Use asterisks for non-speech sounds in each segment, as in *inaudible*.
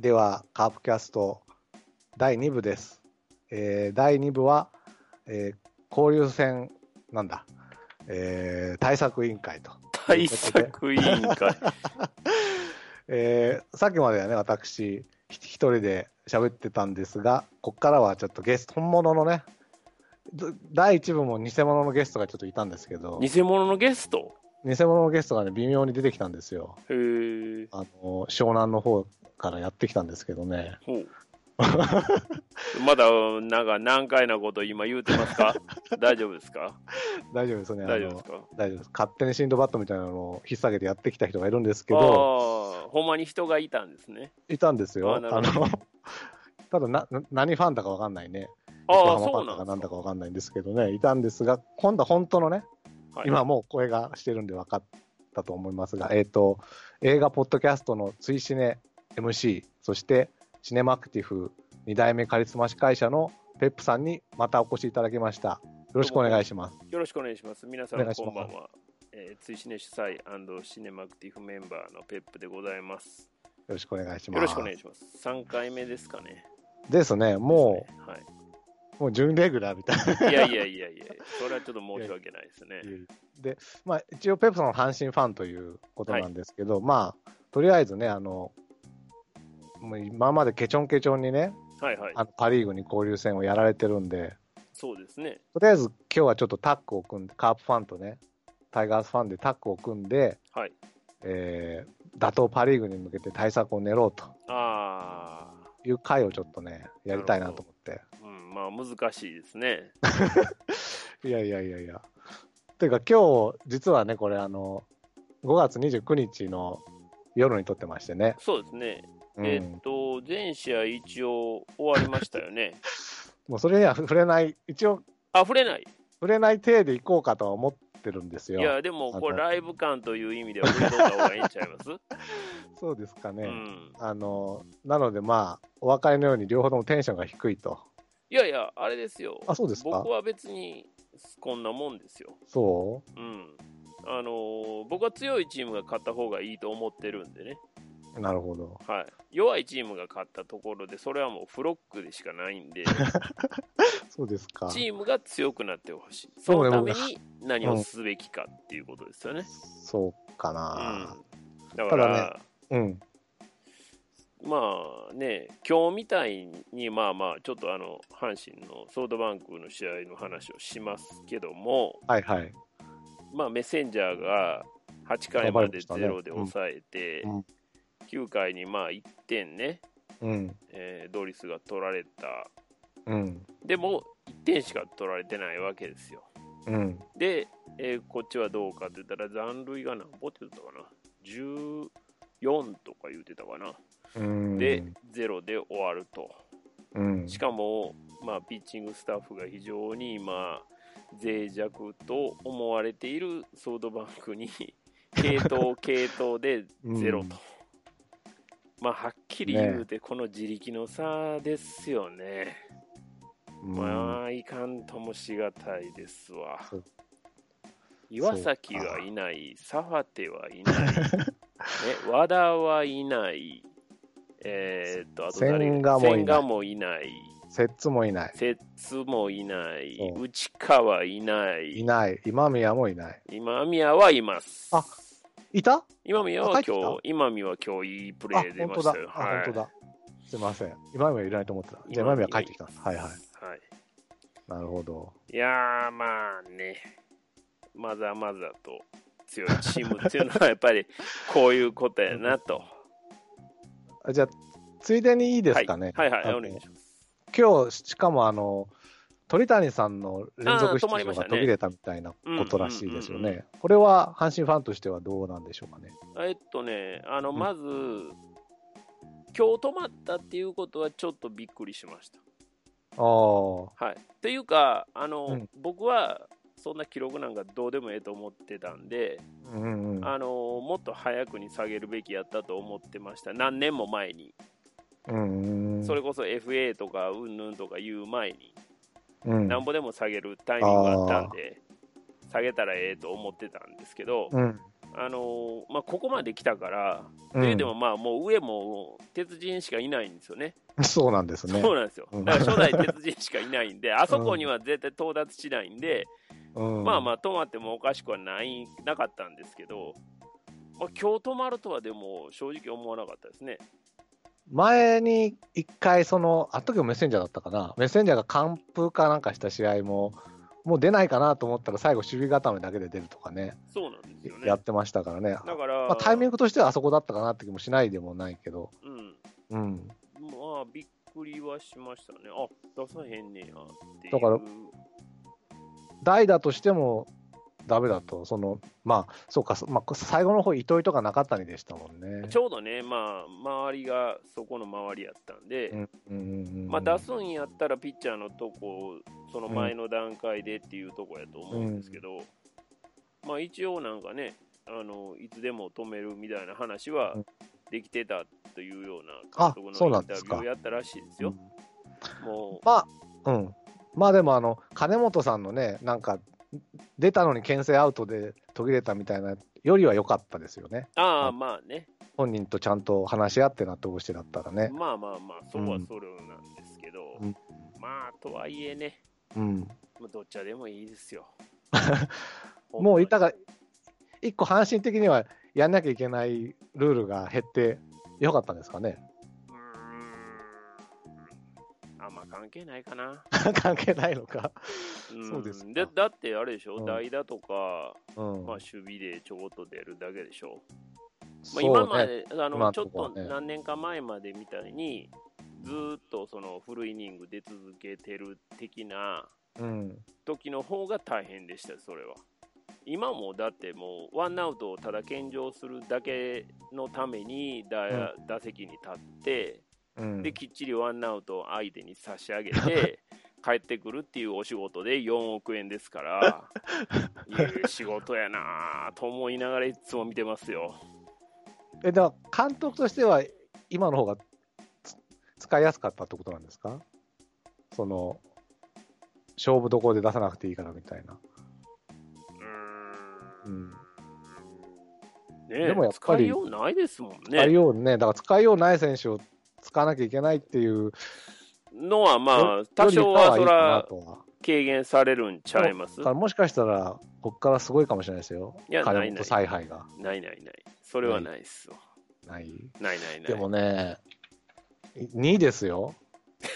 では、カープキャスト第2部です。えー第2部は、えー交流戦なんだ、えー対策委員会と。対策委員会。*laughs* えーさっきまではね、私、ひ一人で喋ってたんですが、ここからはちょっとゲスト、本物のね、ど第1部も偽物のゲストがちょっといたんですけど、偽物のゲスト？偽物のゲストがね、微妙に出てきたんですよ。へえ。あの、湘南の方からやってきたんですけどね。ほう。*laughs* まだ、なんか難解なこと今言うてますか？*laughs* 大丈夫ですか？大丈夫ですね。大丈夫ですか？大丈夫です。勝手にシンドバッドみたいなのを引っ提げてやってきた人がいるんですけあど、あ、ほんまに人がいたんですね。いたんですよ。あの、*laughs* ただな、な何ファンだかわかんないね。ああ、そうなんだかなんだかわかんないんですけどね、いたんですが、今度は本当のね、か。今もう声がしてるんで分かったと思いますが、えっ、と、映画ポッドキャストの追シネ MC、そしてシネマクティフ2代目カリスマ司会者のペップさんにまたお越しいただきました。よろしくお願いします。よろしくお願いします。皆さんこんばんは。えー、追試ね主催シネマクティフメンバーのペップでございます。よろしくお願いします。よろしくお願いします。3回目ですかね。ですね、もですねはい。う、もう準レギュラーみたいな。いやいやいやいや、それはちょっと申し訳ないですね。*laughs* で、まあ、一応、ペップさんの阪神ファンということなんですけど、まあ、とりあえずね、あの、もう今までケチョンケチョンにね、はいはい。あのパ・リーグに交流戦をやられてるんで、そうですね。とりあえず今日はちょっとタッグを組んで、カープファンとね、タイガースファンでタッグを組んで、はい。えー、打倒パ・リーグに向けて対策を練ろうとあいう回をちょっとね、やりたいなと思って。あ、うん、まあ難しいですね。*laughs* いやいやいやいや。というか今日、実はね、これあの、5月29日の夜に撮ってましてね。そうですね。うんえっと、全試合一応終わりましたよね。*laughs* もうそれには触れない、一応あ、触れない。触れない体でいこうかとは思ってるんですよ。いや、でも、これ、ライブ感という意味では触れとった方がいいんちゃいます *laughs* そうですかね。うん。あの、なのでまあ、お分かりのように両方ともテンションが低いと。いやいや、あれですよ。あそうですか？僕は別にこんなもんですよ。そう？ん。あのー僕は強いチームが勝った方がいいと思ってるんでね。うなるほど。はい。弱いチームが勝ったところで、それはもうフロックでしかないんで、*laughs* そうですか。チームが強くなってほしい。そのために何をすべきかっていうことですよね。そうかうん。な。だから、ただうん。まあね、今日みたいに、まあまあ、ちょっとあの、阪神のソフトバンクの試合の話をしますけども、はいはい。まあ、メッセンジャーが8回まで0で抑えて、うんうん9回にまあ1点ね、うん。えードリスが取られた。うん。でも、1点しか取られてないわけですよ。うん。で、えーこっちはどうかって言ったら、残塁が何歩って言ったかな？14とか言ってたかな。うん。で、0で終わると。うん。しかも、まあ、ピッチングスタッフが非常に今、脆弱と思われているソフトバンクに、*laughs* 系統、系統でゼロと。まあ、はっきり言うて、この自力の差ですよね。うんまあ、いかんともしがたいですわ。岩崎はいない、サファテはいない、*laughs* ね、和田はいない、えーっと、あと誰千賀もいない千賀もいない。摂津もいない。摂津もいない、うん内川いない、いない。今宮もいない。今宮はいます。あいた？今宮は今日、今宮は今日いいプレあ、ー出本当だ。ましたよ。あ、はい本当だ。すいません。今宮いないと思ってた。じゃあ今宮帰ってきた。はいはい。はい。なるほど。いやー、まあね、まざまざと強いチームっていうのは、やっぱりこういうことやなと。あ *laughs* じゃあ、ついでにいいですかね。はい、はい、はい、お願いします。今日、しかもあの、鳥谷さんの連続出場が途切れたみたいなことらしいですようんうんね。これは阪神ファンとしてはどうなんでしょうかね。えっとね、あの、うんまず、今日止まったっていうことはちょっとびっくりしました。ああ、はい。というか、あの、うん僕は、そんな記録なんかどうでもええと思ってたんで、うんうんうん。あのもっと早くに下げるべきやったと思ってました。何年も前に。うんうん。それこそ FA とかうんぬんとか言う前に、うん、なんぼでも下げるタイミングがあったんで、下げたらええと思ってたんですけど、うん。あのーまあ、ここまで来たから、うん。ででもまあもう上も鉄人しかいないんですよね、そうなんですね。そうなんですよ、うん。だから初代鉄人しかいないんで、*laughs* あそこには絶対到達しないんで、うん。まあまあ、止まってもおかしくはないなかったんですけど、まあ今日止まるとはでも正直思わなかったですね。前に一回、その、あの時もメッセンジャーだったかな、メッセンジャーが完封かなんかした試合も、もう出ないかなと思ったら、最後、守備固めだけで出るとかね、そうなんですよね。やってましたからね、だから、まあ、タイミングとしてはあそこだったかなって気もしないでもないけど、うん、うん、まあ、びっくりはしましたね。あ出さへんねやっていう。だから代打としてもダメだと、そのまあ、そうか、まあ、最後の方糸井とか中谷でしたもんね。ちょうどね、まあ、周りがそこの周りやったんで、うんうんうんうんまあ、出すんやったらピッチャーのとこ、その前の段階でっていうとこやと思うんですけど、まあ、一応なんかねあの、いつでも止めるみたいな話はうん。できてたというようなあ監督のインタビューをやったらしいですよ。もう。まあ、うん。まあでも、あの、金本さんのね、なんか、出たのに牽制アウトで途切れたみたいなよりは良かったですよね。ああ、まあね、本人とちゃんと話し合って納得してだったらね。まあまあまあ、そうはそうなんですけど、うん。まあ、とはいえね、うん。まあどっちでもいいですよ。*laughs* もう、いたがが、一個阪神的にはやんなきゃいけないルールが減って良かったんですかね？あんま関係ないかな。*laughs* 関係ないのか。んそうですかでだってあれでしょ、うん代打とか、うん。まあ、守備でちょこっと出るだけでしょ。まあ、今まね。で、あ今ののちょっと何年か前までみたいに、ずーっとそのフルイニング出続けてる的なうん。時の方が大変でした、それは。今もだってもう、ワンアウトをただ献上するだけのために打,、打席に立って、うん。できっちりワンアウトを相手に差し上げて、*laughs* 帰ってくるっていうお仕事で4億円ですから、*laughs* いう仕事やなぁと思いながらいつも見てますよ。え、だから監督としては、今の方がつ使いやすかったってことなんですか？その、勝負どころで出さなくていいからみたいな。うーんうん。ねえでもやっぱり使いようないですもん使いね。ようね、だから使いようない選手を使わなきゃいけないっていう、のはまあよ、多少はそら。軽減されるんちゃいます？もしかしたら、ここからすごいかもしれないですよ。いやない采配がないないない。それはないっすわ。ない？ないないない。でもね、2位ですよ。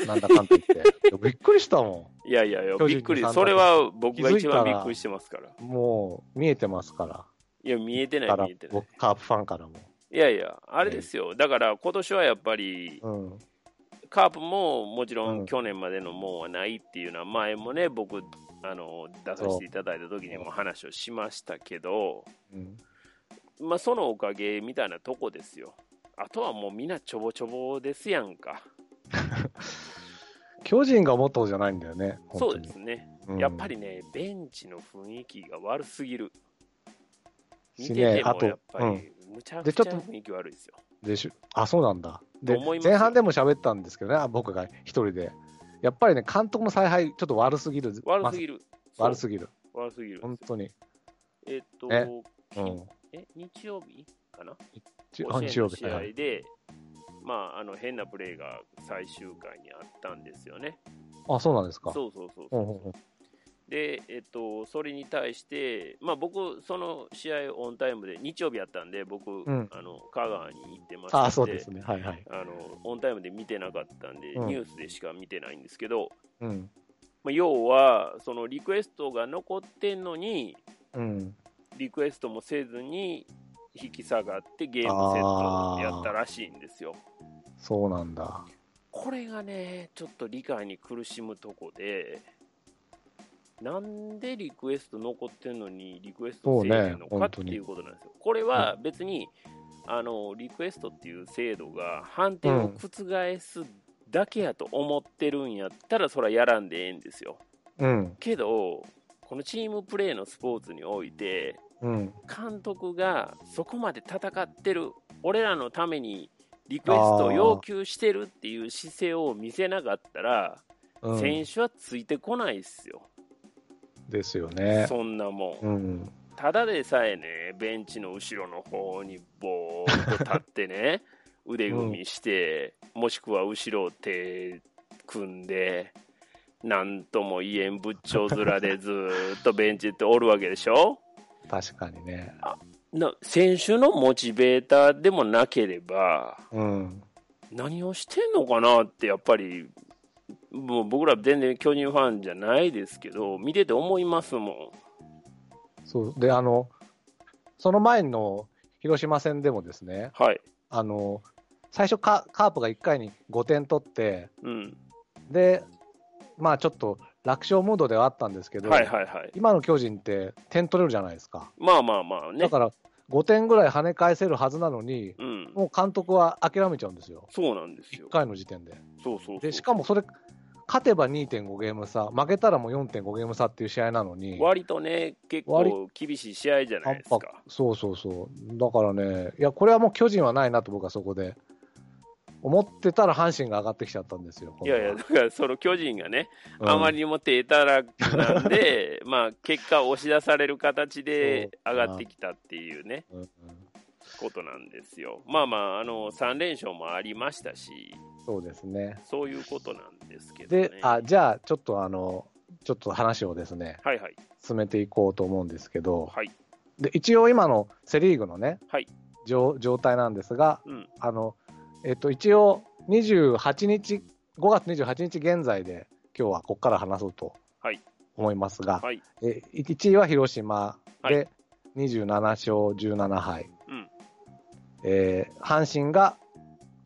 なんだかんだ言って。びっくりしたもいやいやいや、びっくりそれは僕が一番びっくりしてますから。ん。もう見えてますから。いや、見えてない見えてない。僕、カープファンからも。いやいや、あれですよ。だから今年はやっぱり、うん。カープももちろうんん去年までのもんはないっていうのは前もね、僕、あの、出させていただいた時にも話をしましたけど、うん、まあそのおかげみたいなとこですよ。あとはもうみんなちょぼちょぼですやんか。*laughs* 巨人が元じゃないんだよね。そうですね。うんやっぱりね、ベンチの雰囲気が悪すぎる。見しててねあともやっぱり、むちゃくちゃでちょっと雰囲気悪いですよ。でしゅあ、そうなんだ。で前半でも喋ったんですけどね、あ僕が一人で。やっぱりね、監督の采配、ちょっと悪すぎる。る。悪すぎる。悪すぎる。悪すぎる。本当に。えっと、ねきうん。え？日曜日かな？ち甲子園の試合で、まあ、あの変なプレーが最終回にあったんですよね。あ、そうなんですか。そうそうそうそう。うんうんうんで、えっと、それに対して、まあ、僕、その試合オンタイムで、日曜日やったんで、僕、んあの香川に行ってましたんであ、そうですね。はいはい。あのオンタイムで見てなかったんで、うんニュースでしか見てないんですけど、うん。まあ、要は、そのリクエストが残ってんのに、うん。リクエストもせずに引き下がってゲームセットをやったらしいんですよ。そうなんだ。これがね、ちょっと理解に苦しむとこで、なんでリクエスト残ってんのにリクエストせえへんのかっていうことなんですよ。これは別に、あのリクエストっていう制度が判定を覆すだけやと思ってるんやったら、それはやらんでええんですよ。うん。けど、このチームプレーのスポーツにおいて、うん。監督がそこまで戦ってる、俺らのためにリクエストを要求してるっていう姿勢を見せなかったら、うん、選手はついてこないっすよ、ですよね。そんなもん。うん。ただでさえね、ベンチの後ろの方にぼーっと立ってね、*laughs* 腕組みして、もしくは後ろを手組んで、なんとも言えん仏頂面でずーっとベンチっておるわけでしょ？確かにね。な選手のモチベーターでもなければ、うん。何をしてんのかなってやっぱりもう僕ら全然巨人ファンじゃないですけど見てて思いますもそう。で、あの、その前の広島戦でもですね、んはいあの、最初カ、カープが1回に5点取って、うんで、まあちょっと楽勝ムードではあったんですけど、はいはいはい。今の巨人って点取れるじゃないですか。まあまあまあね。だから5点ぐらい跳ね返せるはずなのに、うん。もう監督は諦めちゃうんですよ、そうなんですよ。1回の時点で。そうそうでしかもそれ、勝てば2.5ゲーム差、負けたらもう4.5ゲーム差っていう試合なのに、割とね結割構厳しい試合じゃないですか。そうそうそう、だからね、いや、これはもう巨人はないなと僕はそこで思ってたら阪神が上がってきちゃったんですよ。いやいやだからその巨人がね、うん。あまりにも低たらくなんで *laughs* まあ結果押し出される形で上がってきたっていうねうん。うん。ことなんですよ。まあまああの3連勝もありましたしそうですね。そういうことなんですけどね。で、あじゃあ、ちょっとあの、ちょっと話をですね、はいはい。進めていこうと思うんですけど、はい。で一応今のセ・リーグのね、はい。状状態なんですが、うん。あのえっと、一応28日、5月28日現在で、今日はここから話そうとはい思いますが、はいえ1位は広島はで27勝17敗、うんえー阪神が、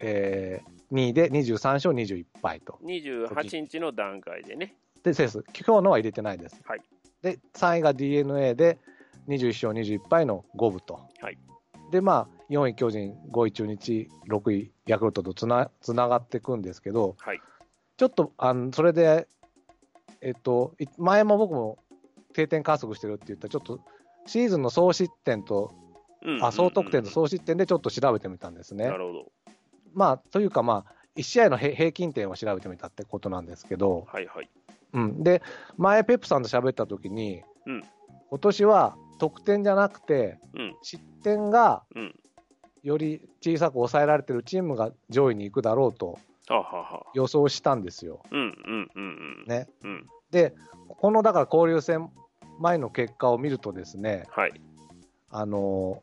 え2位で23勝21敗と。28日の段階でねで、そうです。今日のは入れてないです。はいで、3位が d n a で21勝21敗の5分と。はいで、まあ、4位巨人、5位中日、6位ヤクルトとつなつながっていくんですけど、はい。ちょっと、あのそれで、えっと、い前も僕も定点観測してるって言ったら、ちょっとシーズンの総失点と、うんあ総得点とう総失点でちょっと調べてみたんですね。んな。るほど。まあ、というか、まあ、1試合の平平均点を調べてみたってことなんですけど、はいはい。うん、で、前、ペップさんと喋った時に、うん。今年は得点じゃなくて、うん。失点がうんより小さく抑えられてるチームが上位に行くだろうと予想したんですよ。で、このだから交流戦前の結果を見るとですね、はい。あの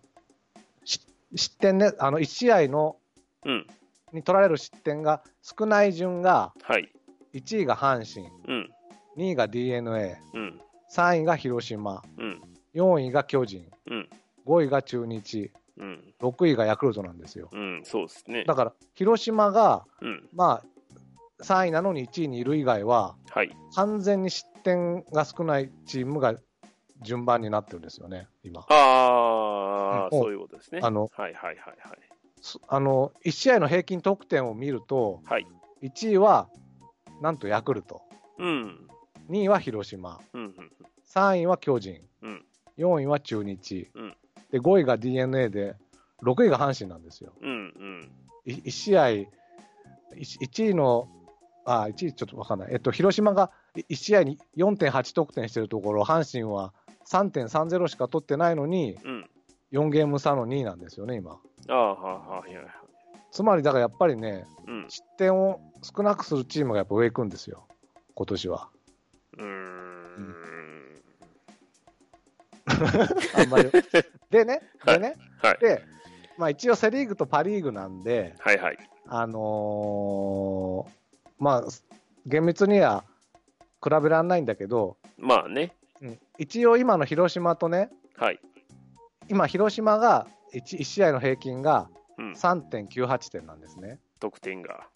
し失点ね、あの1試合のうん。に取られる失点が少ない順が、はい。1位が阪神、うん。2位が d n a うん。3位が広島、うん。4位が巨人、うん。5位が中日、うん6位がヤクルトなんですよ。うんそうですねだから、広島が、うんまあ、3位なのに1位にいる以外は、はい完全に失点が少ないチームが順番になってるんですよね、今。ああ、うんそういうことですね。あのはいはいはいはい。すあの1試合の平均得点を見ると、はい。1位はなんとヤクルト、うん。2位は広島、うんうん3位は巨人、うん4位は中日、うんで5位が d n a で、6位が阪神なんですよ。うんうん1試合、1位の、あ、1位ちょっとわかんない。えっと、広島が1試合に4.8得点してるところ、阪神は3.30しか取ってないのに、うん。4ゲーム差の2位なんですよね、今。ああ、はいは。つまり、だからやっぱりね、うん。失点を少なくするチームがやっぱ上行くんですよ、今年は。うーん。*laughs* あんまり。*laughs* でね、でね、はい。で、まあ一応セ・リーグとパ・リーグなんで、はいはい。あのーまあ、厳密には比べられないんだけど、まあね。うん一応今の広島とね、はい。今、広島が 1, 試合の平均がうん。3.98点なんですね、得点が。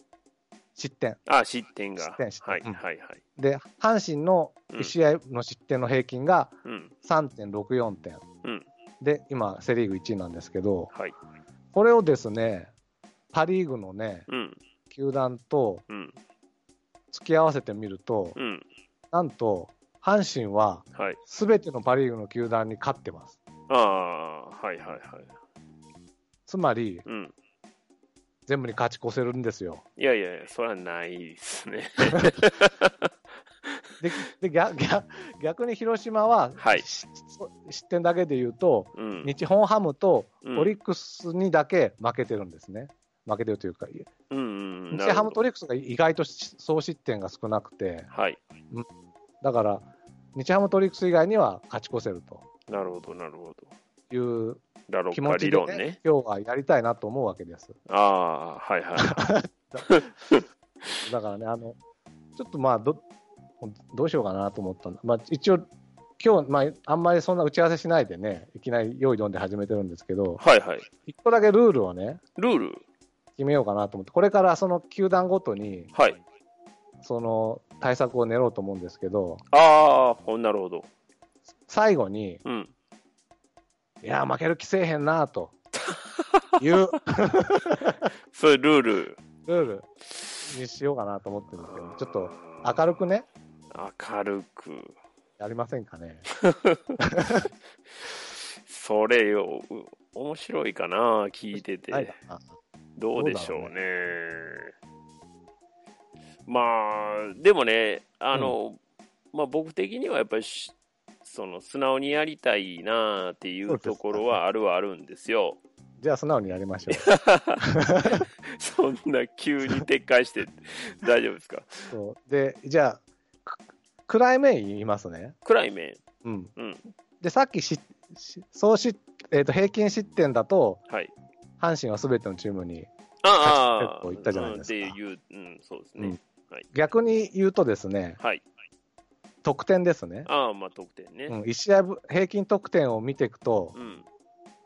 失点。あ、失点が。失点失点はいうんはいはい。で、阪神のうん1試合の失点の平均がうん。3.64点。うんで、今、セ・リーグ1位なんですけど、はい。これをですね、パ・リーグのね、うん。球団とうん。突き合わせてみると、うん。なんと、阪神ははい。すべてのパ・リーグの球団に勝ってます。ああ、はいはいはい。つまり、うん。全部に勝ち越せるんですよ。いやいやいや、それはないですね。*laughs* でで逆逆逆に広島は、はいし失点だけで言うと、うん。日本ハムとうんオリックスにだけ負けてるんですね。負けてるというか、うんうんうん。日ハムとオリックスが意外と総失点が少なくて、はい。だから、日ハムとオリックス以外には勝ち越せるとなるほど、なるほど。いう気持ちで、ねね。今日はやりたいなと思うわけです。ああ、はいはい。*laughs* だからね、あのちょっとまあど、どうしようかなと思ったんだ、まあ、一応、今日、まあ、あんまりそんな打ち合わせしないでね、いきなり用意どんで始めてるんですけど、はいはい。一個だけルールをね、ルール？決めようかなと思って、これからその球団ごとに、はい。その対策を練ろうと思うんですけど、ああ、なるほど。最後に、うん。いや、負ける気せえへんなという *laughs* そういうルール。ルールにしようかなと思ってるんですけど、ちょっと明るくね、明るく。やりませんかね。*laughs* それよ、う面白いかな、聞いてて。どうでしょうどうね。まあ、でもね、あの、まあ僕的にはやっぱりし、その素直にやりたいなっていそうところはあるはあるんですよ。じゃあ、素直にやりましょう。*laughs* そんな急に撤回して大丈夫ですか？そうで、じゃあ、く暗い面言いますね。暗い面。うん。うん。で、さっきし、し総失、えー、と平均失点だと、はい。阪神はすべてのチームに、ああ、結構言ったじゃないですかうんっていう、うん、そうですね。うん逆に言うとですね、はい。得点ですね。ああ、まあ得点ね。うん、1試合ぶ平均得点を見ていくと、うん。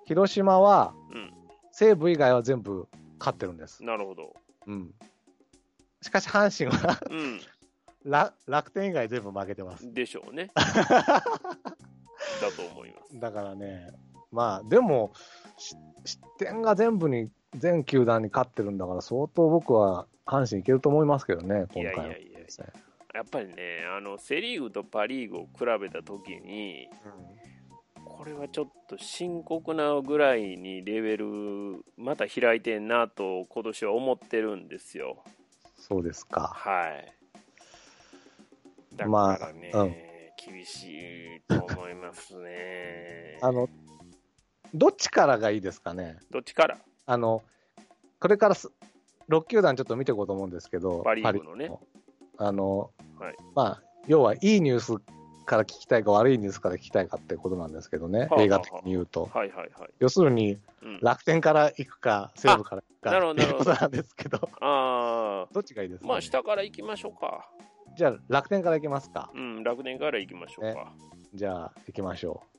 広島はうん。西武以外は全部勝ってるんです。なるほど。うん、しかし阪神はう楽楽天以外全部負けてます。ん。でしょうね。だと思います。*laughs* だからね、まあでも、し失点が全部に、全球団に勝ってるんだから、相当僕は阪神いけると思いますけどね、今回は。いやいやいやいややっぱりね、あのセ・リーグとパ・リーグを比べたときに、これはちょっと深刻なぐらいにレベル、また開いてんなと、今年は思ってるんですよ。そうですか。はい。だまあからね、うん厳しいと思いますね。あの、どっちからがいいですかね？どっちから？あの、これからす6球団ちょっと見ていこうと思うんですけど、パリーグのね。パリあの、はい。まあ、要はいいニュースから聞きたいか悪いニュースから聞きたいかってことなんですけどね、はあはあ映画的に言うと。はいはいはい。要するに、うん、楽天から行くか、西武から行くかっていうことなんですけど、あどっちがいいですあ、か、ね、まあ下から行きましょうか。じゃあ、楽天から行きますか。うん、楽天から行きましょうか。じゃあ、行きましょう。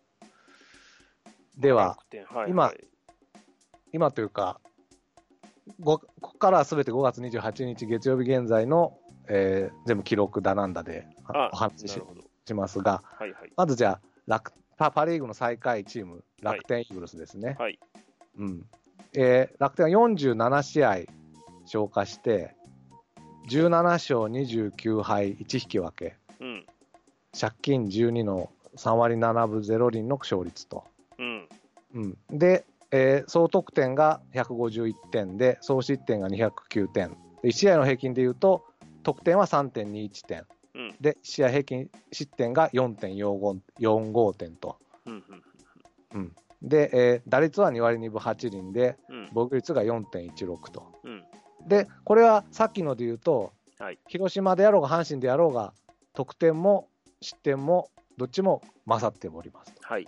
では、はい、今はい今というか、ごここからはすべて5月28日月曜日現在の、えー全部記録だなんだであお話ししますが、はいはい。まずじゃあ楽パ、パ・リーグの最下位チーム、楽天イーグルスですね。はい。うんえー楽天は47試合消化して、17勝29敗1引き分け、うん。借金12の3割7分0厘の勝率と。うん。うん、で、えー総得点が151点で、総失点が209点。で1試合の平均でいうと、得点は3.21点。うん。で、1試合平均失点が4.45点と。うん。うん、で、えー打率は2割2分8厘で、うん。防御率が4.16と。うん。で、これはさっきので言うと、はい広島であろうが阪神であろうが、得点も失点もどっちも勝っておりますと。はい。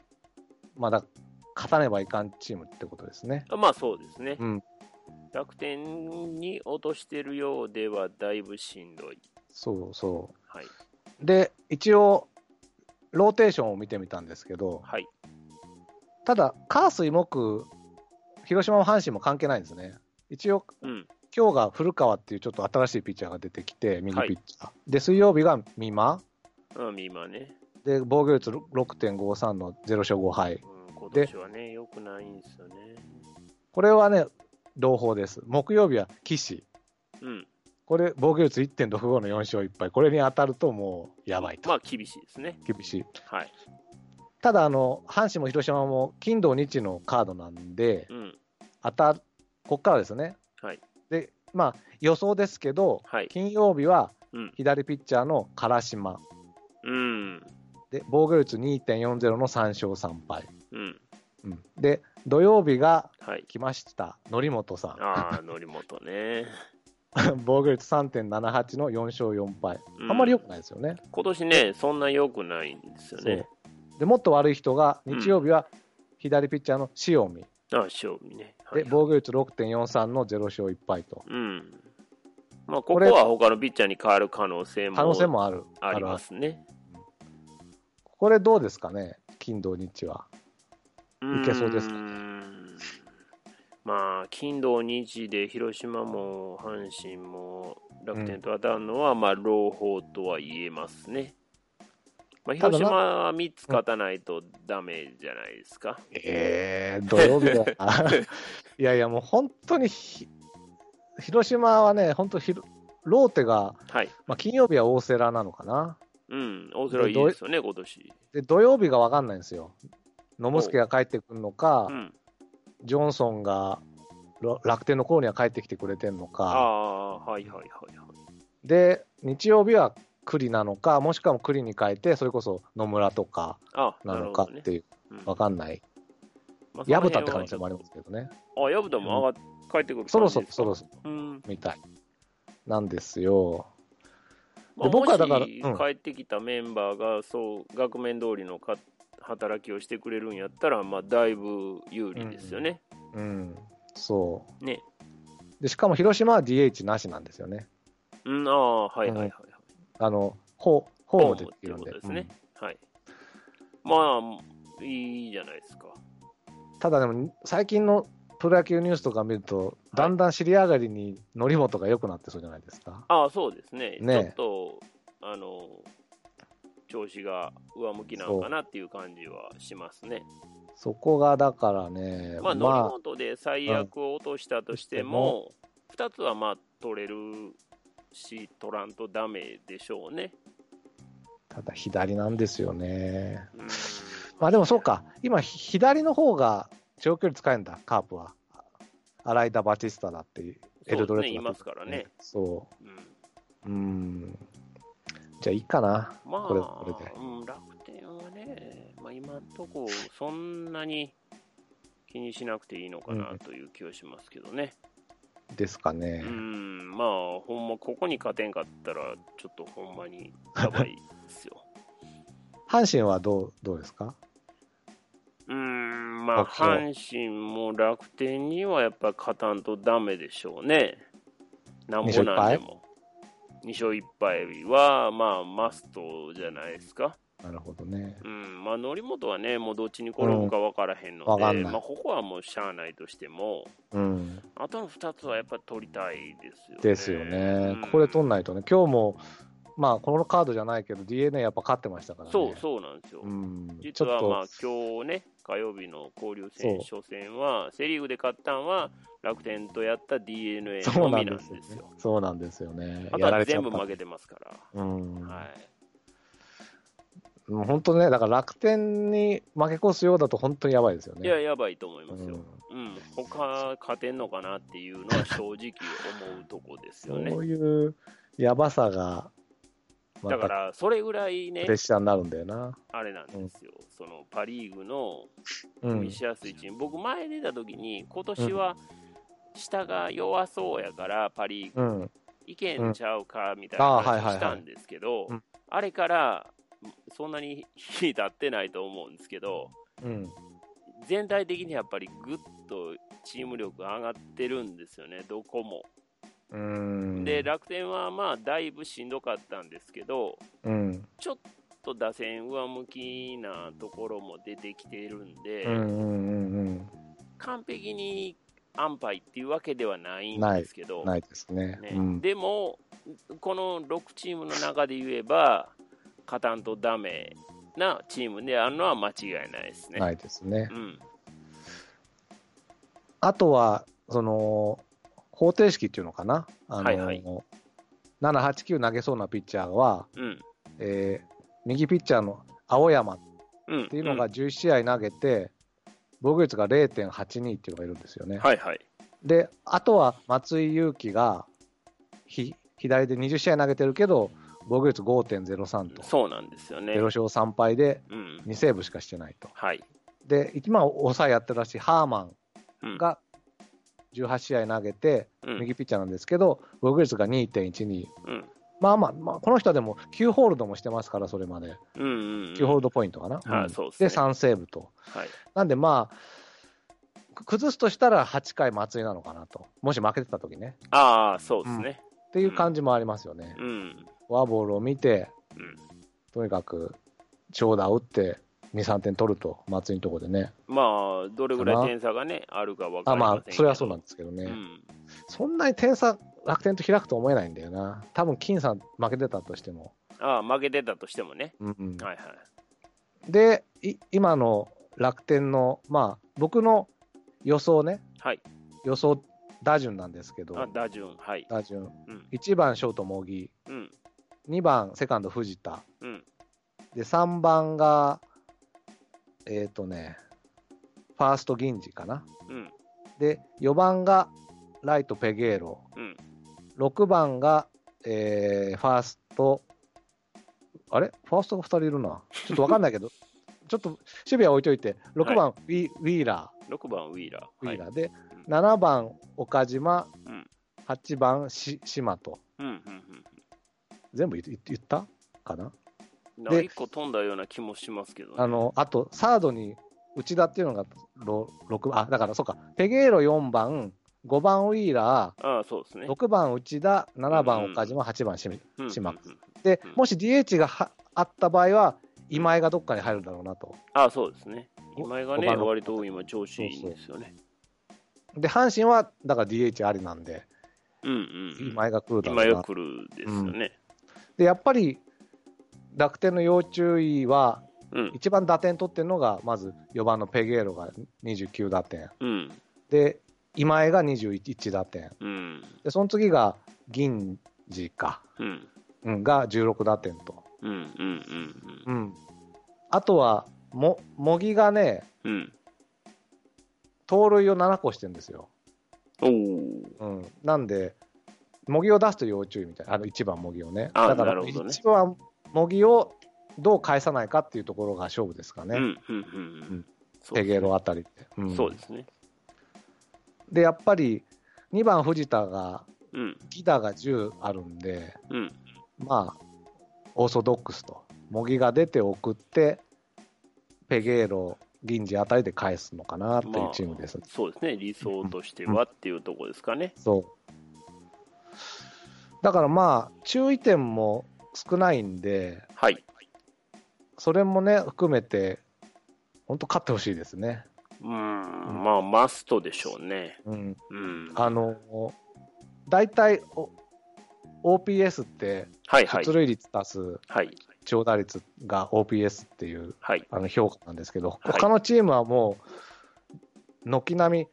まあだ勝たねばいかんチームってことですね。あまあそうですね。うん、楽天に落としてるようではだいぶしんどい。そうそはい。う。で、一応、ローテーションを見てみたんですけど、はい。ただ、火水木、広島も阪神も関係ないんですね。一応、うん。今日が古川っていうちょっと新しいピッチャーが出てきて、右ピッチャー。で、水曜日が美馬。うん、今ね。で、防御率6.53の0勝5敗。うん、今年はね、良くないんですよね。これはね、朗報です。木曜日は岸。うん。これ、防御率1.65の4勝1敗。これに当たるともうやばいと。まあ厳しいですね。厳しい。はい。ただ、あの、阪神も広島も金土日のカードなんで、うん。当たる、こっからですね。はい。で、まあ、予想ですけど、はい。金曜日はうん。左ピッチャーの唐島。うん。で、防御率2.40の3勝3敗。うん。うん、で、土曜日がはい。来ました、則本さああ、則本ね。ん。*laughs* 防御率3.78の4勝4敗。うんあんまり良くないですよね。今年ね、そんな良くないんですよね。で、もっと悪い人が、うん日曜日は左ピッチャーの塩見。ああ、勝負ね。はで、い防御率6.43の0勝1敗と。うん。まあ、ここは他のピッチャーに変わる可能性も可能性もある。ありまるすね。これどうですかね、金土日は。いけそうですか？ーんまあ、金土日で広島も阪神も楽天と当たるのは、まあ、朗報とは言えますね。まあ、広島は3つ勝たないとダメじゃないですか。えー、土曜日だな。*laughs* いやいや、もう本当にひ、広島はね、本当ひろ、ローテが、はい。まあ、金曜日は大瀬良なのかな。うん、大瀬良いいですよね、今年。で、土曜日が分かんないんですよ。野茂助が帰ってくるのかう、ん。ジョンソンがろ楽天の頃には帰ってきてくれてるのあか、あ、はいはいはいはい。で、日曜日は栗なのか、もしくは栗に変えて、それこそ野村とかあなの。かっていう、うん分かんない。まあ薮田って可能性もありますけどね。あ、薮田も上がっ帰ってくるそろそろ、そろそろ、うん。みたい。なんですよ。まあ、僕はだから帰ってきたメンバーが、そう、額面通りのか働きをしてくれるんやったら、まあ、だいぶ有利ですよね。うん、そね。う。で、しかも広島は DH なしなんですよね。うん、ああ、はいはいはいはい。あの、ホホームでってことですねはい。まあ、いいじゃないですか。うんただでも、最近のプロ野球ニュースとか見ると、だんだん尻上がりに則本が良くなってそうじゃないですか。ああ、そうですね。ねちょっと、あの、調子が上向きなのかなっていう感じはしますね。そこがだからね、まあ、則本で最悪を落としたとしても、2つはまあ取れるし、取らんとダメでしょうね。ただ左なんですよね。うんまあでもそうか、今、ひ左の方が長距離使えるんだ、カープは。アライダ・バティスタだって、エルドレッドねいますからね。そうんう。うん。じゃあいいかな。まあ、これこれでうん、楽天はね、まあ、今んとこ、そんなに気にしなくていいのかなという気はしますけどね。ですかね。うん、まあ、ほんま、ここに勝てんかったら、ちょっとほんまにやばいですよ。*laughs* 阪神はどうどうですか？うん、まあ、阪神も楽天にはやっぱ勝たんとダメでしょうね。なんぼなんでも。2勝1敗は、まあ、マストじゃないですか。なるほどね。うん、まあ、則本はね、もうどっちに転ぶか分からへんので、うんまあ、ここはもうしゃあないとしても、うん。あとの2つはやっぱ取りたいですよね。ですよね。うんここで取んないとね、今日も、まあ、このカードじゃないけど、DNA やっぱ勝ってましたからね。そう、そうなんですよ。うん。ち実は、まあ、今日ね、火曜日の交流戦初戦は、セ・リーグで勝ったんは、楽天とやった d n a のみなんんですよ。そうなんですよね。あとやらは。全部負けてますから。うん。はい。もう本当ね、だから楽天に負け越すようだと本当にやばいですよね。いや、やばいと思いますよ。うんうん。他勝てんのかなっていうのは正直思うとこですよねそ。ういうやばさが、だから、それぐらいねプレッ、シャーになるんだよな。あれなんですよ。そのパ・リーグのうん見。しやすいチーム、僕、前出た時に、今年は下が弱そうやから、パ・リーグ、うん。いけんちゃうかみたいな話したんですけどうん、あれからそんなに日経ってないと思うんですけど、うん。全体的にやっぱりぐっとチーム力上がってるんですよね、どこも。うん。で、楽天はまあ、だいぶしんどかったんですけど、うん。ちょっと打線上向きなところも出てきているんで。完璧に安牌っていうわけではないんですけど、ないですね。ねうん。でも、この6チームの中で言えば、勝たんとダメなチームであるのは間違いないですね。ないですねう。ん、あとは、その、方程式っていうのかな？あの、はいはい7、8、9投げそうなピッチャーは、うん、えー右ピッチャーの青山っていうのが11試合投げて、防御率が0.82っていうのがいるんですよね。はいはい。で、あとは松井裕樹がひ左で20試合投げてるけど、防御率5.03と、そうなんですよね。0勝3敗でうん。2セーブしかしてないと。はい。で、今、抑えやってるらしいハーマうんンが18試合投げて、うん右ピッチャーなんですけど、防御率が2.12。うん。まあまあ、まあ、この人はでも9ホールドもしてますから、それまで。うんうんうん。9ホールドポイントかな。はいんそうですね3セーブと。はい。なんでまあ、く崩すとしたら8回松井なのかなと。もし負けてた時ね。ああ、そうですね。っていう感じもありますよね。うん。フォアボールを見て、うん。とにかく長打打って2、3点取ると、松井のところでね。まあ、どれぐらい点差がね、あるか分かあまありませんけ、ど。それはそうなんですけどね。うん。そんなに点差、楽天と開くと思えないんだよな。多分金さん負けてたとしても。ああ、負けてたとしてもね。うんうんはいはい。で、い今の楽天の、まあ、僕の予想ね、はい。予想打順なんですけど、あ、打順。はい。打順、うん。1番ショート茂木、うん。2番セカンド藤田、うん。で3番が、えっ、とね、ファースト銀次かな。うん。で、4番がライトペゲーロ、うん。6番が、えーファースト、あれ？ファーストが2人いるな。ちょっとわかんないけど、*laughs* ちょっと守備は置いといて、6番、ウィウィーラ6番ウィーラー。ー、ウィーラはい。ーで、うん7番岡島、うん。8番し島と、うん。うん。全部言ったかな？うん。なんか一個飛んだような気もしますけどね。あの、あと、サードに内田っていうのがろ6あ、だからそうか、ペゲーロ4番、5番ウィーラああ、そうですねー、。6番内田、7番岡島、8番しうん島うんうんでうん、もし DH がはあった場合は、今井がどっかに入るんだろうなと。ああ、そうですね。今井がね、割と今調子いいんですよね。で、阪神は、だから DH ありなんで、うんうんうん。今井が来るだろうな。今よく来るですよね。で、やっぱり、楽天の要注意は、うん。一番打点取ってるのが、まず4番のペゲーロが29打点。うん。で、今江が21打点。うん。で、その次が銀次か、うん。うん、が16打点と。あとは、も、茂木がね、うん。盗塁を7個してるんですよ。うん。なんで、茂木を出すと要注意みたいな。あの、1番茂木をね。あだから、なるほどね1番茂木をどう返さないかっていうところが勝負ですかね。ペゲロあたりって。うんそうですね。で、やっぱり、2番藤田が、うん。ギダが10あるんで、うん。まあ、オーソドックスと。茂木が出て送って、ペゲーロ、銀次あたりで返すのかなっていうチームです。そうですね。理想としてはっていうところですかね。そう。だからまあ、注意点も少ないんで、はい。それもね、含めて、本当勝ってほしいですね。うん。まあ、マストでしょうね。うん。うん。あの、大体、お OPS って、はいはい出。塁率足すはい。長打率が OPS っていうはい。あの評価なんですけど、はい他のチームはもう、軒並み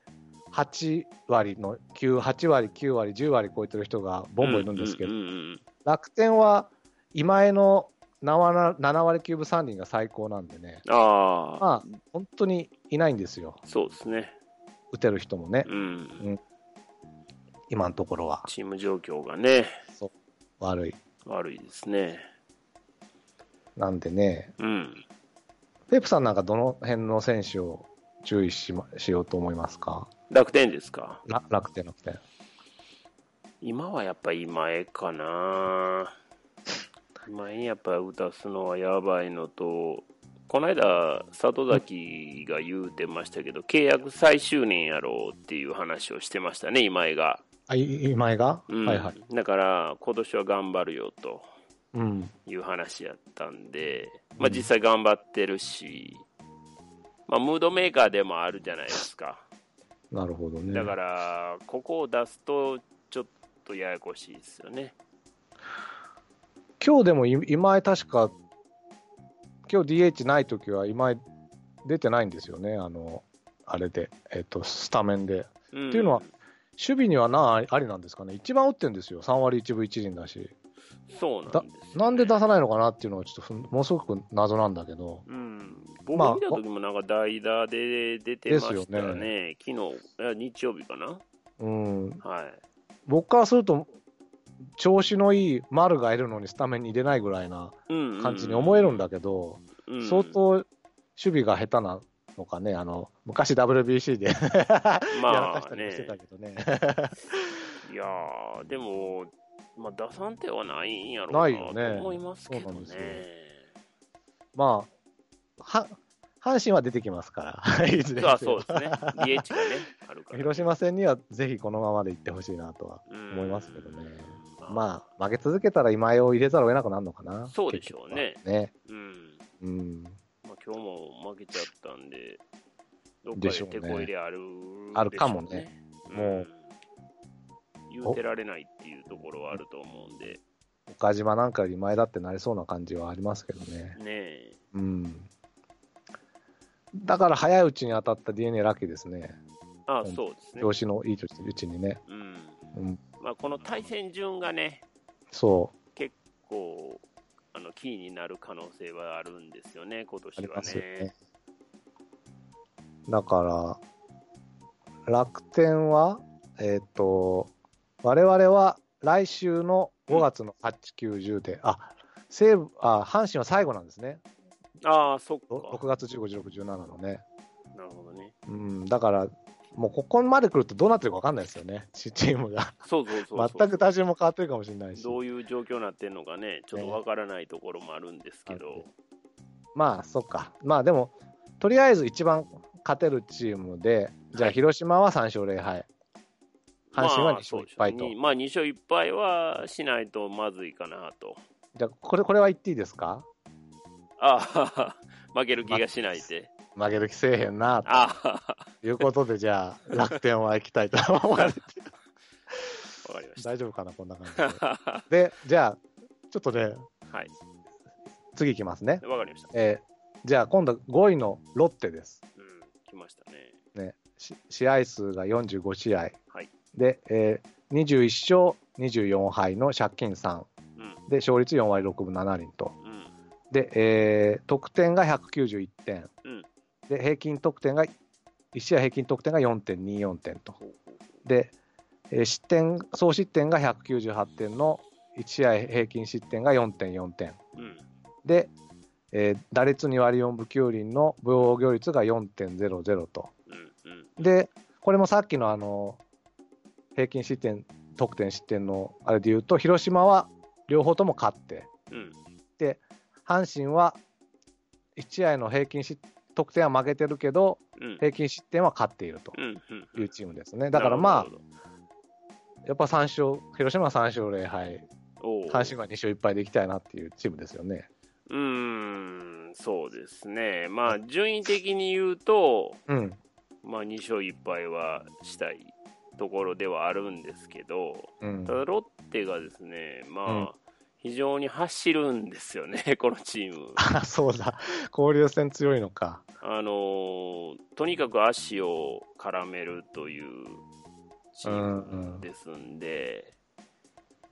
8割の9、8割、9割、10割超えてる人がボンボンいるんですけど、うんうんうん楽天は今江の7割 ,7 割9分3厘が最高なんでね、うん。ああ、まあ、本当にいないんですよ、そうですね。打てる人もね、うん。今のところはチーム状況がね、悪い。悪いですね。なんでね、うん。ペップさんなんかどの辺の選手を注意し,、ま、しようと思いますか？楽天ですか？ら楽天、楽天。今はやっぱ今江かな。今江にやっぱ打たすのはやばいのと、この間、里崎が言うてましたけど、契約最終年やろうっていう話をしてましたね、今江が。あ、い今江が、うんはいはい。だから、今年は頑張るよとうん。いう話やったんで、まあ、実際頑張ってるし、まあ、ムードメーカーでもあるじゃないですか。なるほどね。だから、ここを出すと、ちょっとややこしいですよね。今日でもい今井確か、今日 DH ないときは今井出てないんですよね、あの、あれで、えっと、スタメンで。うん。っていうのは守備にはなありなんですかね、一番打ってるんですよ、3割1分1厘だし、そうなんだですよね、なんで出さないのかなっていうのは、ちょっとものすごく謎なんだけど、うん、僕まあ見た時もなんか代打で出てましたですよね、昨日日曜日かな、うん、はい、僕からすると、調子のいい丸がいるのにスタメンに入れないぐらいなうん感じに思えるんだけど、うん相当守備が下手なのかね、あの昔 WBC で *laughs* やらまあかしたりもしてねたけどね。いやーでも、まあ、打算手はないんやろうないよね。と思いますけどね。まあ、は阪神は出てきますから、いずれそうですね。*laughs* DH がね、あるから。広島戦にはぜひこのままでいってほしいなとはうん思いますけどね。まあ、まあ、負け続けたら今井を入れざるを得なくなるのかな。そうでしょうねね。うん。うん。まあ、今日も負けちゃったんで、どっかででしょうね手こ入れある、あるかもね。うんもう。言うてられないっていうところはあると思うんで、岡島なんかより前だってなりそうな感じはありますけどね。ねえ。うん。だから早いうちに当たった DNA ラッキーですね。あうんそうですね。調子のいいうちにね。うん。うん。まあ、この対戦順がね、そ結構、あの、キーになる可能性はあるんですよね、今う、あ年はりますよねね。。だから、楽天は、えっ、と、我々は来週の5月の8、9、10で、あ、西武、あ、阪神は最後なんですね。ああ、そっか。6月15、16、17のね。なるほどね。うん、だから、もうここまで来るとどうなってるか分かんないですよね、チ *laughs* チームが。そうそうそう。全く打順も変わってるかもしれないし。どういう状況になってんのかね、ちょっとわからないところもあるんですけど、まあ、そっか。まあでも、とりあえず一番勝てるチームで、じゃあはい広島は3勝0敗。阪神は2勝1敗と。まあ、まあ、2勝1敗はしないとまずいかなと。じゃあ、これ、これは言っていいですか？ああ、負ける気がしないで。負ける気せえへんな、ああ、ということで、じゃあ、楽天は行きたいと思われて。わかりまし大丈夫かな、こんな感じた。で。*laughs* で、じゃあ、ちょっとね、はい、次いきますね。わかりました。えーじゃあ、今度5位のロッテです。うん、来ましたね。ね、し試合数が45試合。はい。で、えー21勝24敗の借金3。うん、で、勝率4割6分7厘と。うん、で、えー得点が191点。うんで、平均得点が、1試合平均得点が4.24点と。で、えー失点、総失点が198点の1試合平均失点が4.4点。うん、で、えー打率2割4分9厘の防御率が4.00と。うん、うん。で、これもさっきのあの、平均失点、得点失点のあれで言うと、広島は両方とも勝って、うん、阪神は1試合の平均失得点は負けてるけど、うん、平均失点は勝っていると。いうチームですね。だからまあやっぱ3勝、広島は3勝0敗、阪神は2勝1敗でいきたいなっていうチームですよね。うーん、そうですね。まあ、順位的に言うと、うん。まあ、2勝1敗はしたいところではあるんですけど、うんた。だロッテがですね、まあ、うん非常に走るんですよね、*laughs* このチーム。あ、そうだ。交流戦強いのか。あのーとにかく足を絡めるというチームですんで、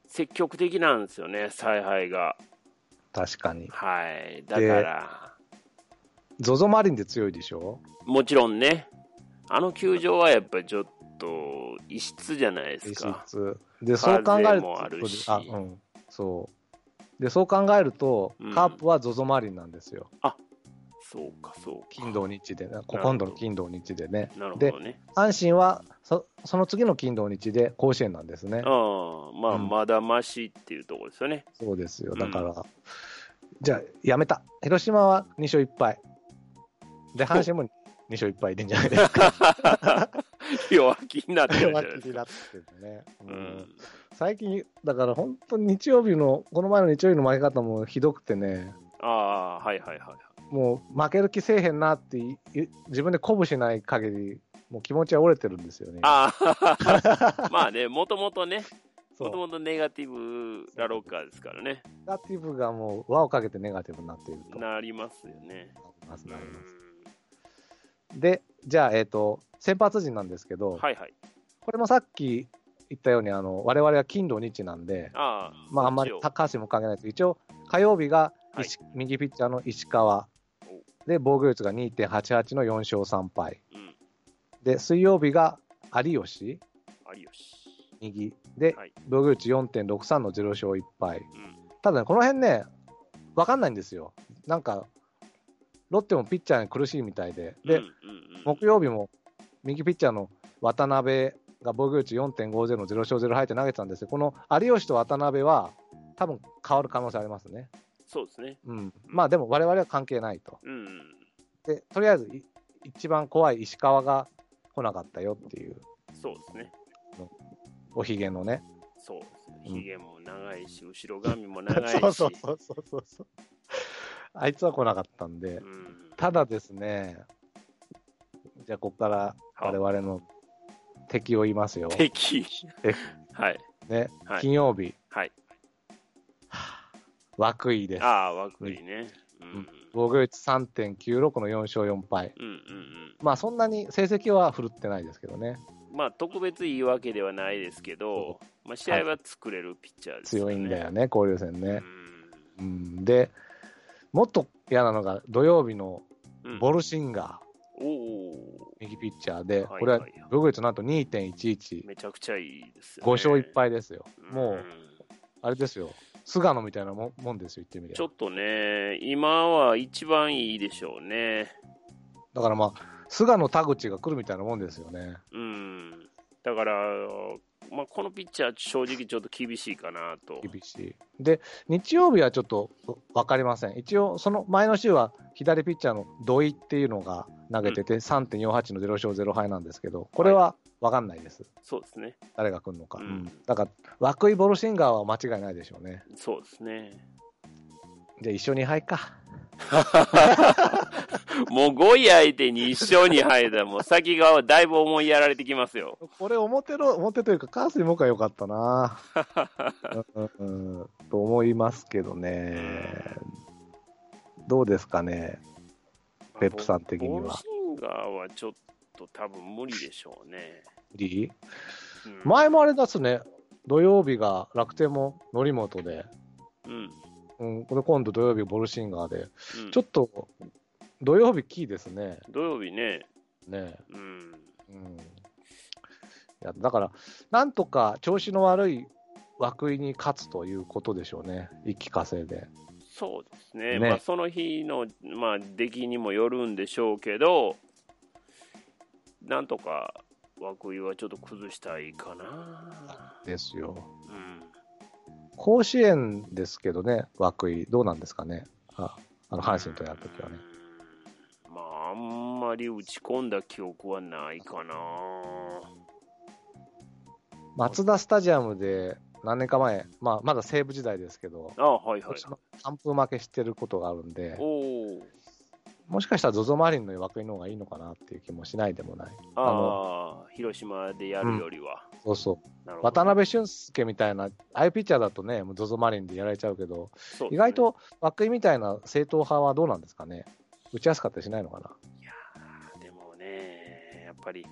積極的なんですよね、采配が。確かに。はい。だから、ZOZO マリンで強いでしょ？もちろんね、あの球場はやっぱりちょっと異質じゃないです異か。質。で、そう考える風と、もあるしあ、うん。そう。で、そう考えると、うんカープは ZOZO マリンなんですよ。そうか、そうか。金土日で、ほど今度の金土日でね。なるほどね。阪神はそその次の金土日で甲子園なんですね。ああ、まあ、うんまだましっていうところですよね。そうですよ。うんだから、じゃあ、やめた。広島は2勝1敗。で、阪神も2勝1敗でんじゃないですか。*laughs* 弱気になってるじゃない弱気にですか。*laughs* なってるね。ううんん、最近、だから本当に日曜日の、この前の日曜日の負け方もひどくてね、ああ、はいはいはい。もう負ける気せえへんなって自分で鼓舞しない限り、もう気持ちは折れてるんですよね。ああ、*laughs* まあね、もともとね、もともとネガティブラロッカーですからね。ネガティブがもう輪をかけてネガティブになっていると。なりますよね。なりますうなりますんで、じゃあ、えっ、と、先発陣なんですけど、はいはい。これもさっき言ったように、あの我々は金土日なんで、ああ、まあ、あんまり高橋も関係ないです。一応、火曜日がはい。石右ピッチャーの石川。で、防御率が2.88の4勝3敗。うん。で、水曜日が有吉、有吉。右。で、はい。防御率4.63の0勝1敗。うん。ただね、この辺ね、分かんないんですよ。なんか、ロッテもピッチャーに苦しいみたいで、で、うんうんうん。木曜日も右ピッチャーの渡辺が防御率4.50の0勝0敗って投げてたんですけど、この有吉と渡辺は、多分変わる可能性ありますね。そうですね。うん、まあでも、我々は関係ないと。うん。で、とりあえずい、一番怖い石川が来なかったよっていう、そうですね。おひげのね。そうですね。うんひげも長いし、後ろ髪も長いし。そ *laughs* うそうそうそうそうそう。あいつは来なかったんで、うんただですね、じゃあ、ここから我々の敵を言いますよ。敵え。はい。ね、はい金曜日、はい。涌井です。ああ、涌井ね。うん。防御率3.96の4勝4敗。うんうんうん。まあ、そんなに成績は振るってないですけどね、まあ、特別いいわけではないですけど、まあ、試合は作れるピッチャーですよね。強いんだよね、交流戦うね。ん。うん、で、もっと嫌なのが、土曜日のうんボルシンガー、おお右ピッチャーで、はいこれは防御率なんと2.11、めちゃくちゃいいですよ、5ね。勝1敗ですよ。んもう、あれですよ、菅野みたいなももんですよ、言ってみればちょっ。とね、今は一番いいでしょうね。だからまあ、菅野田口が来るみたいなもんですよね。うん。だから、まあ、このピッチャー、正直ちょっと厳しいかなと。厳しい。で、日曜日はちょっと分かりません。一応、その前の週は左ピッチャーの土井っていうのが投げてて、3.48の0勝0敗なんですけど、これは分かんないです。そうですね。誰が来るのか。うんうんだから、涌井ボルシンガーは間違いないでしょうね。そうですね。じゃあ、一緒に敗か。*laughs* もう5位相手に一勝に入ったら、もう先側だいぶ思いやられてきますよ。これ表の、表というか、カースに僕は良かったな、うんうん、と思いますけどね。どうですかね。ペップさん的にはボルシンガーはちょっと多分無理でしょうね。いいうん前もあれですね、土曜日が楽天も則本で、うん。うん、これ今度土曜日ボルシンガーで、うんちょっと土曜日キーですね。土曜日ね。ねうん。うん、いやだから、なんとか調子の悪い涌井に勝つということでしょうね、一気稼いで。そうですね。ねまあ、その日の、まあ、出来にもよるんでしょうけど、なんとか涌井はちょっと崩したいかな。ですよ。うん。甲子園ですけどね、涌井、どうなんですかね、ああの阪神とやるときはね。うんまあ、あんまり打ち込んだ記憶はないかな。マツダスタジアムで何年か前、まあ、まだ西武時代ですけど、あはいはい。完封負けしてることがあるんで、おお。もしかしたら ZOZO マリンの涌井の方がいいのかなっていう気もしないでもない。ああ、広島でやるよりは。そうそう。なるほど渡辺俊介みたいな、ああいうピッチャーだとね、もう ZOZO マリンでやられちゃうけど、ね意外と涌井みたいな正統派はどうなんですかね？打ちやすかったりしないのかな？いやーでもね、やっぱり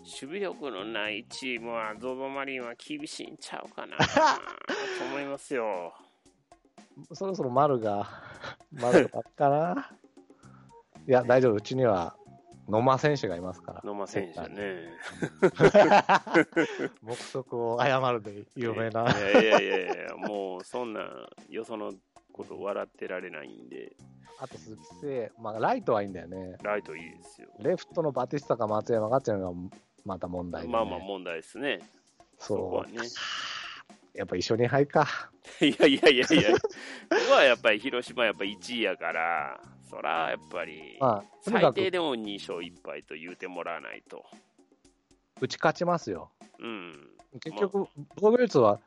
守備力のないチームは、ゾゾマリンは厳しいんちゃうかな *laughs* と思いますよ。そろそろ丸が、丸がかな？いや、大丈夫。うちには野間選手がいますから。野間選手ね。*laughs* 目測を誤るで有名な。いやいやいやいや、もうそんなよそのこと笑ってられないんで、あと鈴木誠まあ、ライトはいいんだよね。ライトいいですよ。レフトのバティスタか松山かっていうのがまた問題で、ね。まあまあ問題ですね。そこそはね。う。やっぱ一緒に入か。*laughs* いやいやいやいや、ここはやっぱり広島やっぱ1位やから、そらやっぱり、最低でも2勝1敗と言うてもらわないと。打ち勝ちますよ。うん。結局、防御率は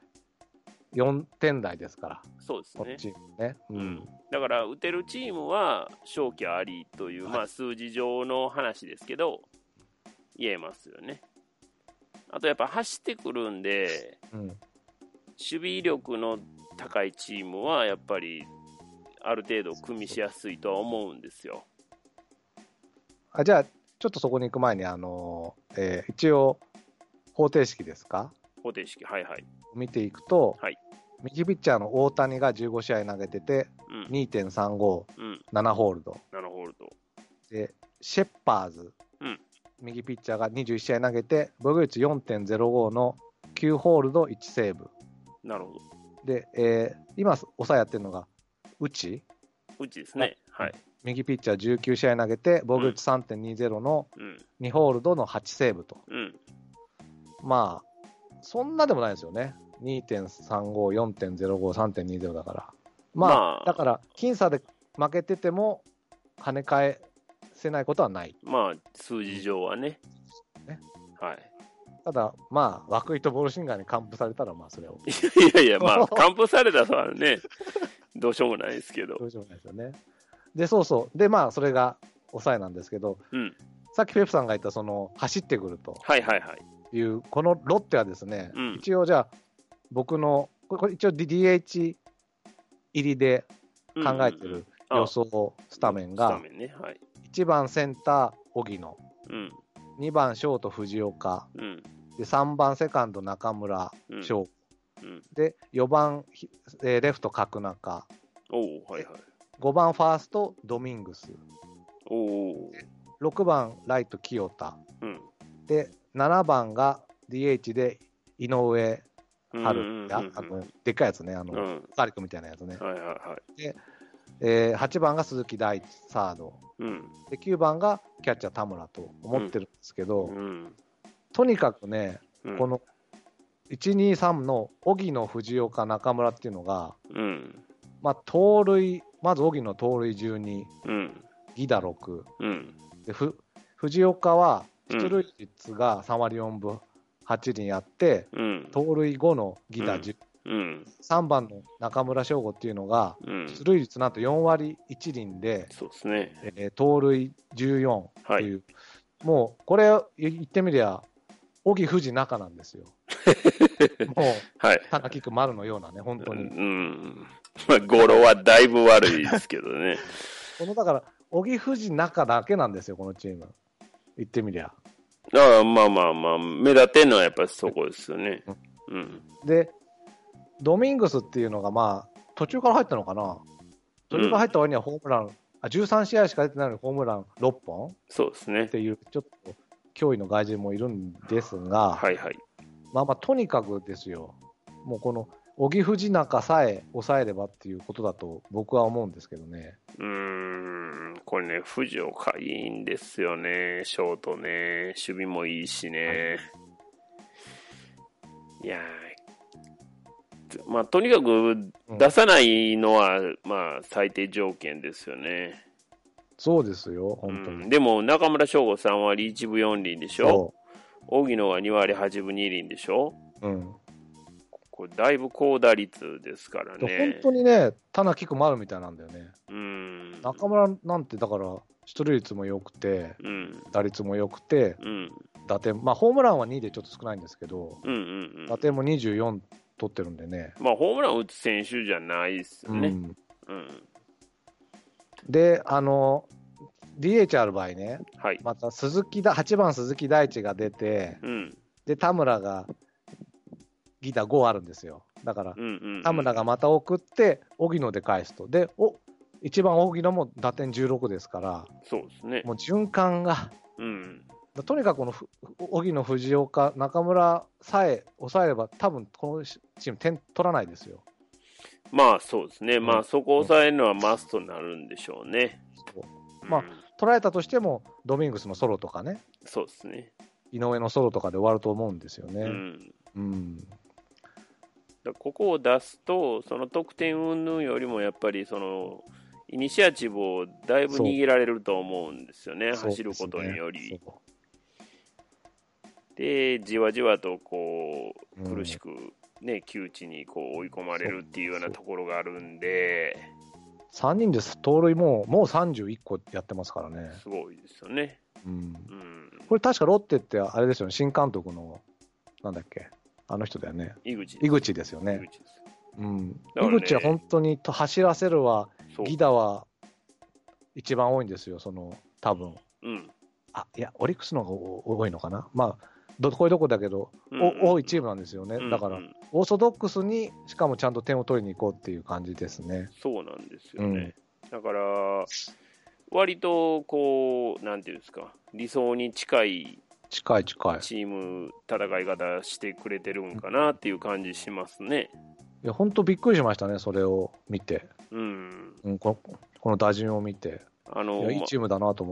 4点台ですから、そうですね。チームね。ううんん、だから、打てるチームは勝機ありという、はいまあ、数字上の話ですけど、言えますよね。あと、やっぱ走ってくるんで、うん。守備力の高いチームは、やっぱり、ある程度組みしやすいとは思うんですよ。あじゃあ、ちょっとそこに行く前に、あのえー一応、方程式ですか？方程式、はいはい。見ていくと、はい右ピッチャーの大谷が15試合投げてて、うん、2.35、うん、7ホールド。7ホールド。で、シェッパーズ、うん右ピッチャーが21試合投げて、防御率4.05の9ホールド1セーブ。なるほど。で、えー今、抑えやってるのが、内、うちですね。はい。右ピッチャー19試合投げて、防御率3.20のうん。2ホールドの8セーブと。うん。まあ、そんなでもないですよね。2.35、4.05、3.20だから。まあ、まあだから、僅差で負けてても、跳ね返せないことはない。まあ、数字上はね。ねはい。ただ、まあ、涌井とボールシンガーに完封されたら、まあ、それはいやいや、まあ、*laughs* 完封されたらね、どうしようもないですけどど。うしようもないですよね。で、そうそう。で、まあ、それが抑えなんですけど、うん。さっきペプさんが言った、その、走ってくるとはいはいはい。いう、このロッテはですね、うん一応じゃあ、僕の、これこれ一応 DH 入りで考えてるあ予想スタメンがスタ、メンね。はい。1番センター、荻野、うん。2番ショート、藤岡、うん。で3番セカンド、中村うん。翔、うん。で4番、ひえーレフト、角中、おおはいはい。5番ファースト、ドミングス、おお6番ライト、清田、うん。で7番が DH で井上うん春あのでっかいやつね、あの、うん。ガーリックみたいなやつね。はいはいはい。えー8番が鈴木大地、サード。うん。で、9番がキャッチャー田村と思ってるんですけど、うん。とにかくね、うんこ、の1、2、3の荻野、藤岡、中村っていうのが、うん。まあ、盗塁、まず荻野盗塁12、うん。犠打6、うん。でふ藤岡はうん出塁率が3割4分8厘あって、うん。盗塁後の犠打うん10、うん。3番の中村翔吾っていうのが、うん。出塁率なんと4割1厘で、そうですね。えー盗塁14ってはいいう、もうこれ言ってみりゃ、荻藤中なんですよ。もう、はい。田中君丸のようなね、本当うに。ん。まあ、語呂はだいぶ悪いですけどね。*laughs* このだから、荻藤中だけなんですよ、このチーム。言ってみりゃ。ああまあまあまあ、目立ってんのはやっぱりそこですよね。うん。で、ドミングスっていうのが、まあ、途中から入ったのかな？途中から入った割にはホームラン、あ13試合しか出てないのにホームラン6本？そうですねっ。ていう、ちょっと脅威の外人もいるんですが、はいはい。まあまあ、とにかくですよ、もうこの荻藤中さえ抑えればっていうことだと僕は思うんですけどね。うーん、これね、藤岡いいんですよね、ショートね、守備もいいしね。いやーまあ、とにかく出さないのは、まあ、最低条件ですよね。そうですよ、う本当に。ん、でも、中村翔吾3割1分4厘でしょ？そ荻野は2割8分2厘でしょ？う。うん。これ、だいぶ高打率ですからでね。本当にね、棚木く丸みたいなんだよね。うん。中村なんて、だから、出塁率も良くて、うん。打率も良くて、うん。打点、まあ、ホームランは2でちょっと少ないんですけど、うんうんうん。打点も24取ってるんでね。まあ、ホームラン打つ選手じゃないですよね。うん、うん。で、あの、DH ある場合ね、はい。また鈴木だ、8番鈴木大地が出て、うん。で、田村がギター5あるんですよ。だから、うんうん、うん。田村がまた送って、荻野で返すと。で、お一番荻野も打点16ですから、そうですね。もう循環が、うん。とにかくこのふ荻野、藤岡、中村さえ抑えれば、多分このチーム、点取らないですよ。まあ、そうですね。んまあ、そこを抑えるのはマストになるんでしょうね。そうまあうん取られたとしても、ドミングスのソロとかね、そうですね。井上のソロとかで終わると思うんですよね。うん。うんここを出すと、その得点云々よりもやっぱりそのイニシアチブをだいぶ握られると思うんですよね、走ることにより。そで、じわじわとこうう苦しく、ね、窮地にこう追い込まれるっていうようなところがあるんで、3人です、盗塁ももう31個やってますからね。すごいですよね。うん、うん、これ確かロッテってあれですよね、新監督の、なんだっけ、あの人だよね。井口井口ですよね。井口ですうん。井口は本当にと走らせるは、ギダは一番多いんですよ、その、多分うんあ、いや、オリックスの方がお多いのかな。まあ、どこいどこだけど、多いチームなんですよね。うんだからう、んオーソドックスに、しかもちゃんと点を取りに行こうっていう感じですね。そうなんですよね。だから、割とこう、なんていうんですか、理想に近い近い近い。チーム戦い方してくれてるんかなっていう感じしますね。いや、本当びっくりしましたね、それを見て。うん。うん、このこの打順を見て。あの、いいチームだなと思っ